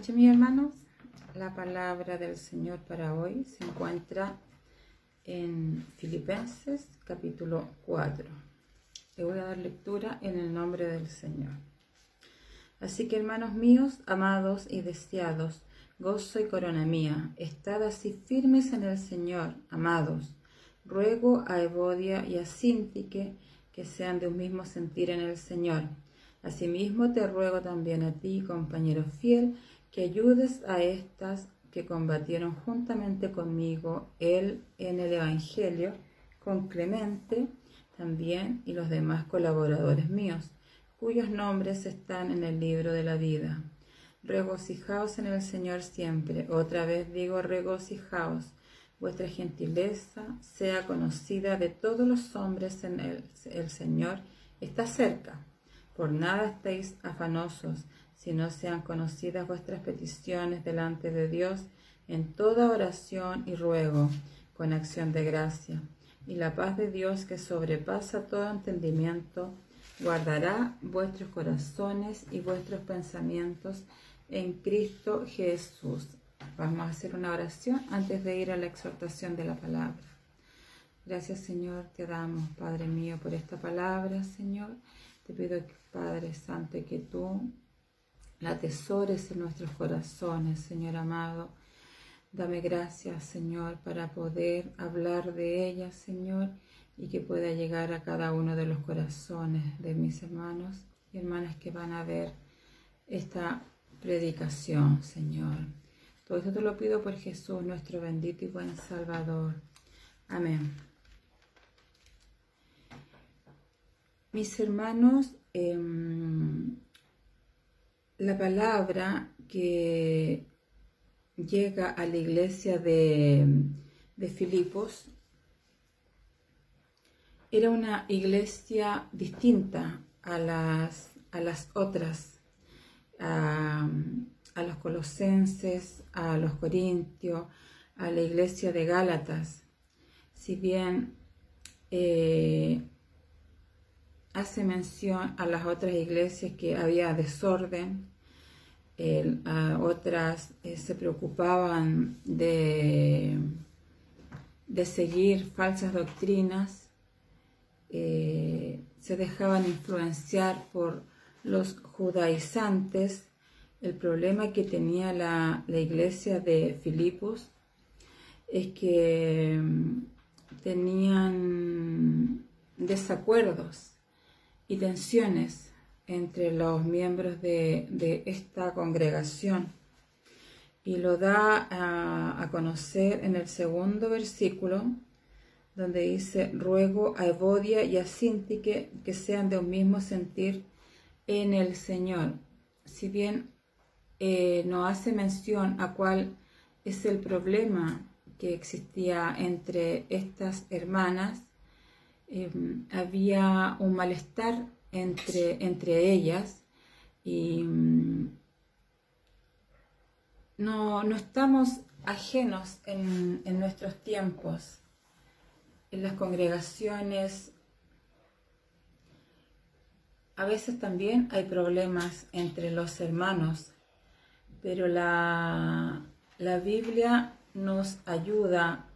noches, mis hermanos. La palabra del Señor para hoy se encuentra en Filipenses capítulo 4. Le voy a dar lectura en el nombre del Señor. Así que, hermanos míos, amados y deseados, gozo y corona mía, estad así firmes en el Señor, amados. Ruego a Evodia y a Sintique que sean de un mismo sentir en el Señor. Asimismo te ruego también a ti, compañero fiel, que ayudes a estas que combatieron juntamente conmigo él en el Evangelio, con Clemente también y los demás colaboradores míos, cuyos nombres están en el libro de la vida. Regocijaos en el Señor siempre. Otra vez digo regocijaos. Vuestra gentileza sea conocida de todos los hombres en el, Señor está cerca. Por nada estéis afanosos, si no sean conocidas vuestras peticiones delante de Dios en toda oración y ruego, con acción de gracia. Y la paz de Dios que sobrepasa todo entendimiento, guardará vuestros corazones y vuestros pensamientos en Cristo Jesús. Vamos a hacer una oración antes de ir a la exhortación de la palabra. Gracias Señor, te damos, Padre mío, por esta palabra, Señor. Te pido, Padre Santo, que tú la atesores en nuestros corazones, Señor amado. Dame gracias, Señor, para poder hablar de ella, Señor, y que pueda llegar a cada uno de los corazones de mis hermanos y hermanas que van a ver esta predicación, Señor. Todo esto te lo pido por Jesús, nuestro bendito y buen Salvador. Amén. Mis hermanos, em, la palabra que llega a la iglesia de, Filipos era una iglesia distinta a las, a las otras, a, los colosenses, a los corintios, a la iglesia de Gálatas. Si bien eh, hace mención a las otras iglesias que había desorden, otras eh, se preocupaban de, seguir falsas doctrinas, eh, se dejaban influenciar por los judaizantes. El problema que tenía la, la iglesia de Filipos es que mm, tenían desacuerdos y tensiones entre los miembros de, esta congregación y lo da a, conocer en el segundo versículo donde dice ruego a Evodia y a Sintique que sean de un mismo sentir en el Señor. Si bien eh, no hace mención a cuál es el problema que existía entre estas hermanas, Em, había un malestar entre, entre ellas y mm, no, estamos ajenos en, en nuestros tiempos, en las congregaciones. A veces también hay problemas entre los hermanos, pero la, la Biblia nos ayuda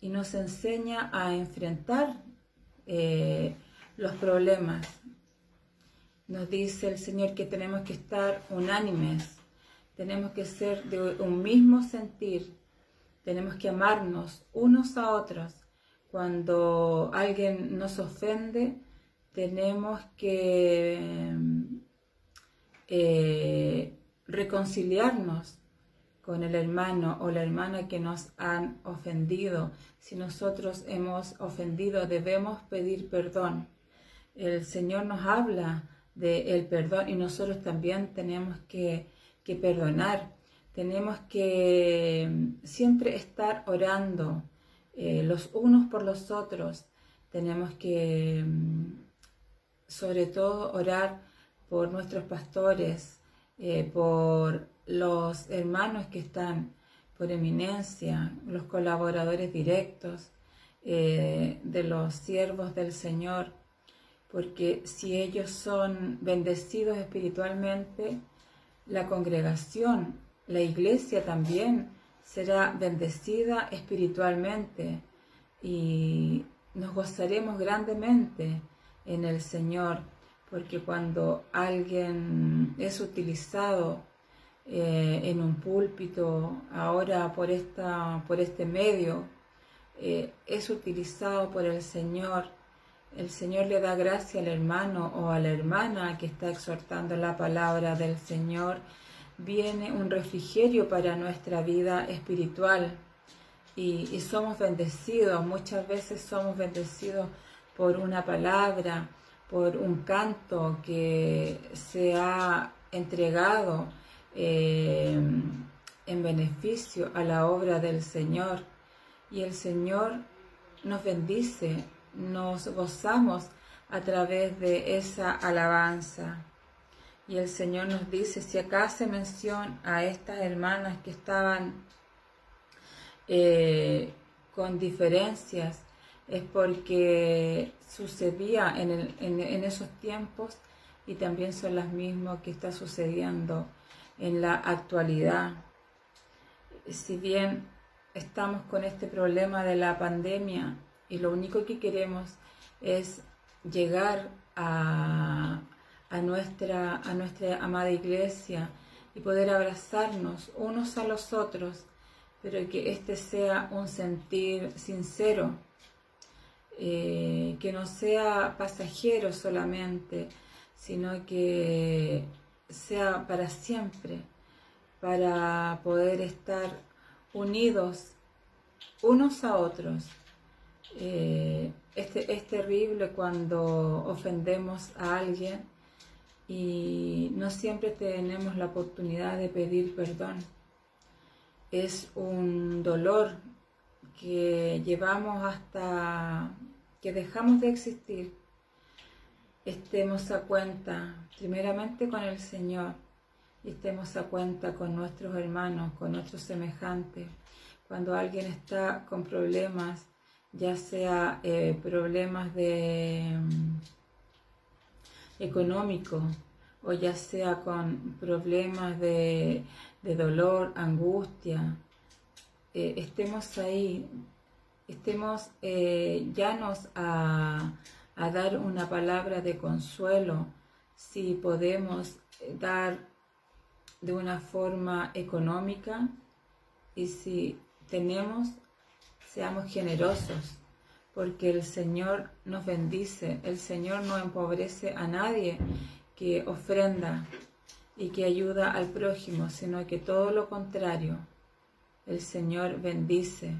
y nos enseña a enfrentar eh, los problemas. Nos dice el Señor que tenemos que estar unánimes, tenemos que ser de un mismo sentir, tenemos que amarnos unos a otros. Cuando alguien nos ofende, tenemos que eh, reconciliarnos con el hermano o la hermana que nos han ofendido. Si nosotros hemos ofendido, debemos pedir perdón. El Señor nos habla del perdón y nosotros también tenemos que, perdonar. Tenemos que mm, siempre estar orando eh, los unos por los otros. Tenemos que, mm, sobre todo, orar por nuestros pastores, eh, por los hermanos que están por eminencia, los colaboradores directos eh, de los siervos del Señor, porque si ellos son bendecidos espiritualmente, la congregación la iglesia también será bendecida espiritualmente y nos gozaremos grandemente en el Señor, porque cuando alguien es utilizado eh, en un púlpito, ahora por, esta, por este medio, eh, es utilizado por el Señor, el Señor le da gracia al hermano o a la hermana que está exhortando la palabra del Señor, viene un refrigerio para nuestra vida espiritual. Y, somos bendecidos, muchas veces somos bendecidos por una palabra, por un canto que se ha entregado eh, en beneficio a la obra del Señor. Y el Señor nos bendice, nos gozamos a través de esa alabanza. Y el Señor nos dice, si acá se menciona a estas hermanas que estaban eh, con diferencias, es porque sucedía en, en, esos tiempos y también son las mismas que está sucediendo en la actualidad. Si bien estamos con este problema de la pandemia y lo único que queremos es llegar a, nuestra, a nuestra amada iglesia y poder abrazarnos unos a los otros, pero que este sea un sentir sincero, eh, que no sea pasajero solamente, sino que sea para siempre, para poder estar unidos unos a otros. Este, es terrible cuando ofendemos a alguien y no siempre tenemos la oportunidad de pedir perdón. Es un dolor que llevamos hasta que dejamos de existir. Estemos a cuenta primeramente con el Señor y estemos a cuenta con nuestros hermanos, con nuestros semejantes. Cuando alguien está con problemas, ya sea eh, problemas de mm, económicos o ya sea con problemas de, dolor, angustia, eh, estemos ahí, estemos eh, llanos a, a dar una palabra de consuelo, si podemos dar de una forma económica y si tenemos, seamos generosos, porque el Señor nos bendice, el Señor no empobrece a nadie que ofrenda y que ayuda al prójimo, sino que todo lo contrario, el Señor bendice.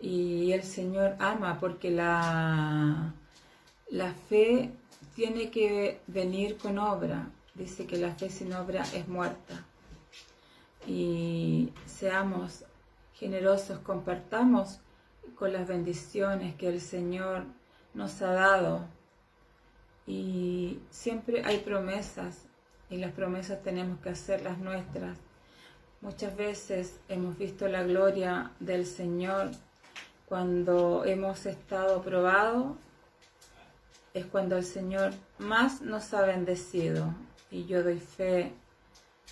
Y el Señor ama, porque la, la fe tiene que venir con obra. Dice que la fe sin obra es muerta. Y seamos generosos, compartamos con las bendiciones que el Señor nos ha dado. Y siempre hay promesas y las promesas tenemos que hacerlas nuestras. Muchas veces hemos visto la gloria del Señor cuando hemos estado probados es cuando el Señor más nos ha bendecido. Y yo doy fe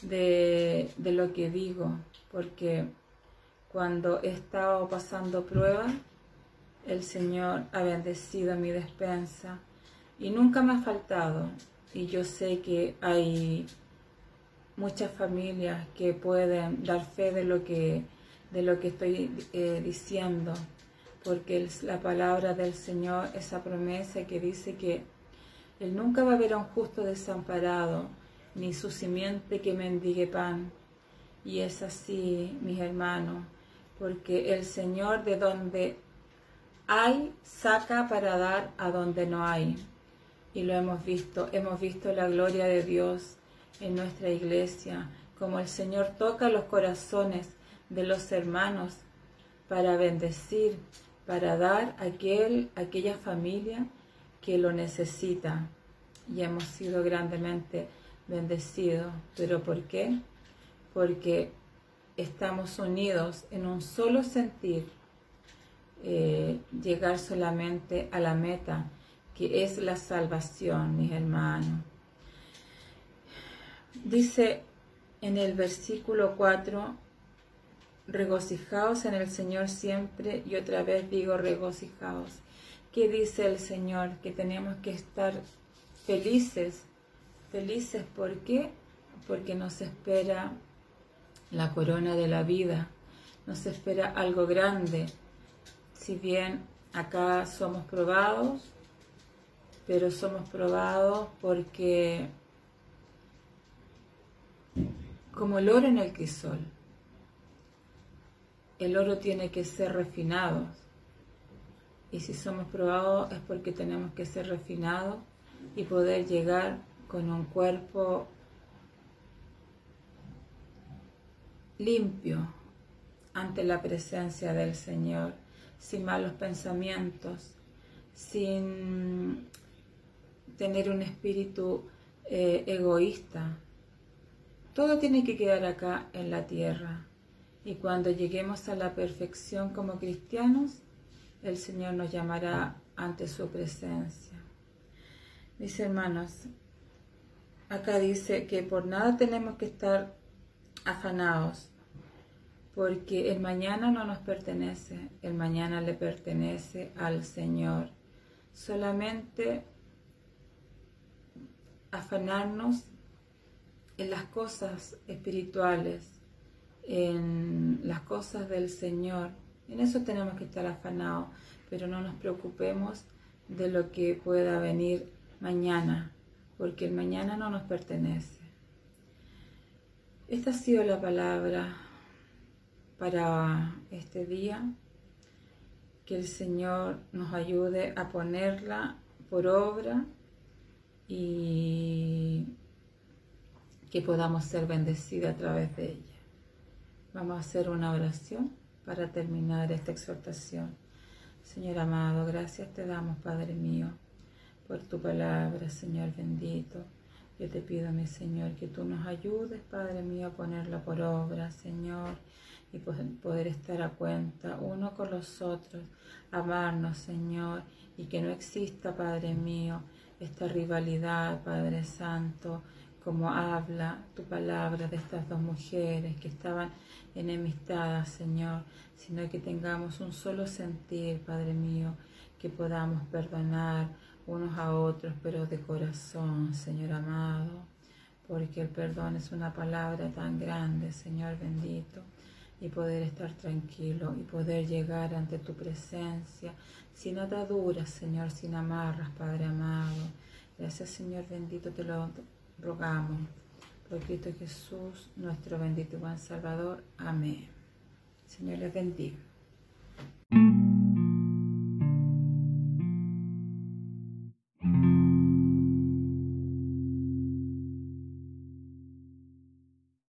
de, lo que digo, porque cuando he estado pasando pruebas, el Señor ha bendecido mi despensa y nunca me ha faltado. Y yo sé que hay muchas familias que pueden dar fe de lo que, de lo que estoy eh, diciendo porque la palabra del Señor, esa promesa que dice que Él nunca va a ver a un justo desamparado, ni su simiente que mendigue pan. Y es así, mis hermanos, porque el Señor de donde hay, saca para dar a donde no hay. Y lo hemos visto, hemos visto la gloria de Dios en nuestra iglesia, como el Señor toca los corazones de los hermanos para bendecir, para dar a aquel, aquella familia que lo necesita. Y hemos sido grandemente bendecidos. ¿Pero por qué? Porque estamos unidos en un solo sentir, eh, llegar solamente a la meta, que es la salvación, mis hermanos. Dice en el versículo 4, regocijaos en el Señor siempre y otra vez digo regocijaos. ¿Qué dice el Señor? Que tenemos que estar felices. Felices, ¿por qué? Porque nos espera la corona de la vida, nos espera algo grande. Si bien acá somos probados, pero somos probados porque como el oro en el crisol, el oro tiene que ser refinado. Y si somos probados es porque tenemos que ser refinados y poder llegar con un cuerpo limpio ante la presencia del Señor, sin malos pensamientos, sin tener un espíritu eh, egoísta. Todo tiene que quedar acá en la tierra. Y cuando lleguemos a la perfección como cristianos, el Señor nos llamará ante su presencia. Mis hermanos, acá dice que por nada tenemos que estar afanados, porque el mañana no nos pertenece, el mañana le pertenece al Señor. Solamente afanarnos en las cosas espirituales, en las cosas del Señor. En eso tenemos que estar afanados, pero no nos preocupemos de lo que pueda venir mañana, porque el mañana no nos pertenece. Esta ha sido la palabra para este día. Que el Señor nos ayude a ponerla por obra y que podamos ser bendecidos a través de ella. Vamos a hacer una oración para terminar esta exhortación. Señor amado, gracias te damos, Padre mío, por tu palabra, Señor bendito. Yo te pido, mi Señor, que tú nos ayudes, Padre mío, a ponerla por obra, Señor, y poder estar a cuenta uno con los otros, amarnos, Señor, y que no exista, Padre mío, esta rivalidad, Padre Santo, como habla tu palabra de estas dos mujeres que estaban enemistadas, Señor, sino que tengamos un solo sentir, Padre mío, que podamos perdonar unos a otros, pero de corazón, Señor amado, porque el perdón es una palabra tan grande, Señor bendito, y poder estar tranquilo y poder llegar ante tu presencia sin ataduras, Señor, sin amarras, Padre amado. Gracias, Señor bendito, te lo rogamos. Por Cristo Jesús, nuestro bendito buen Salvador. Amén. Señor les bendiga.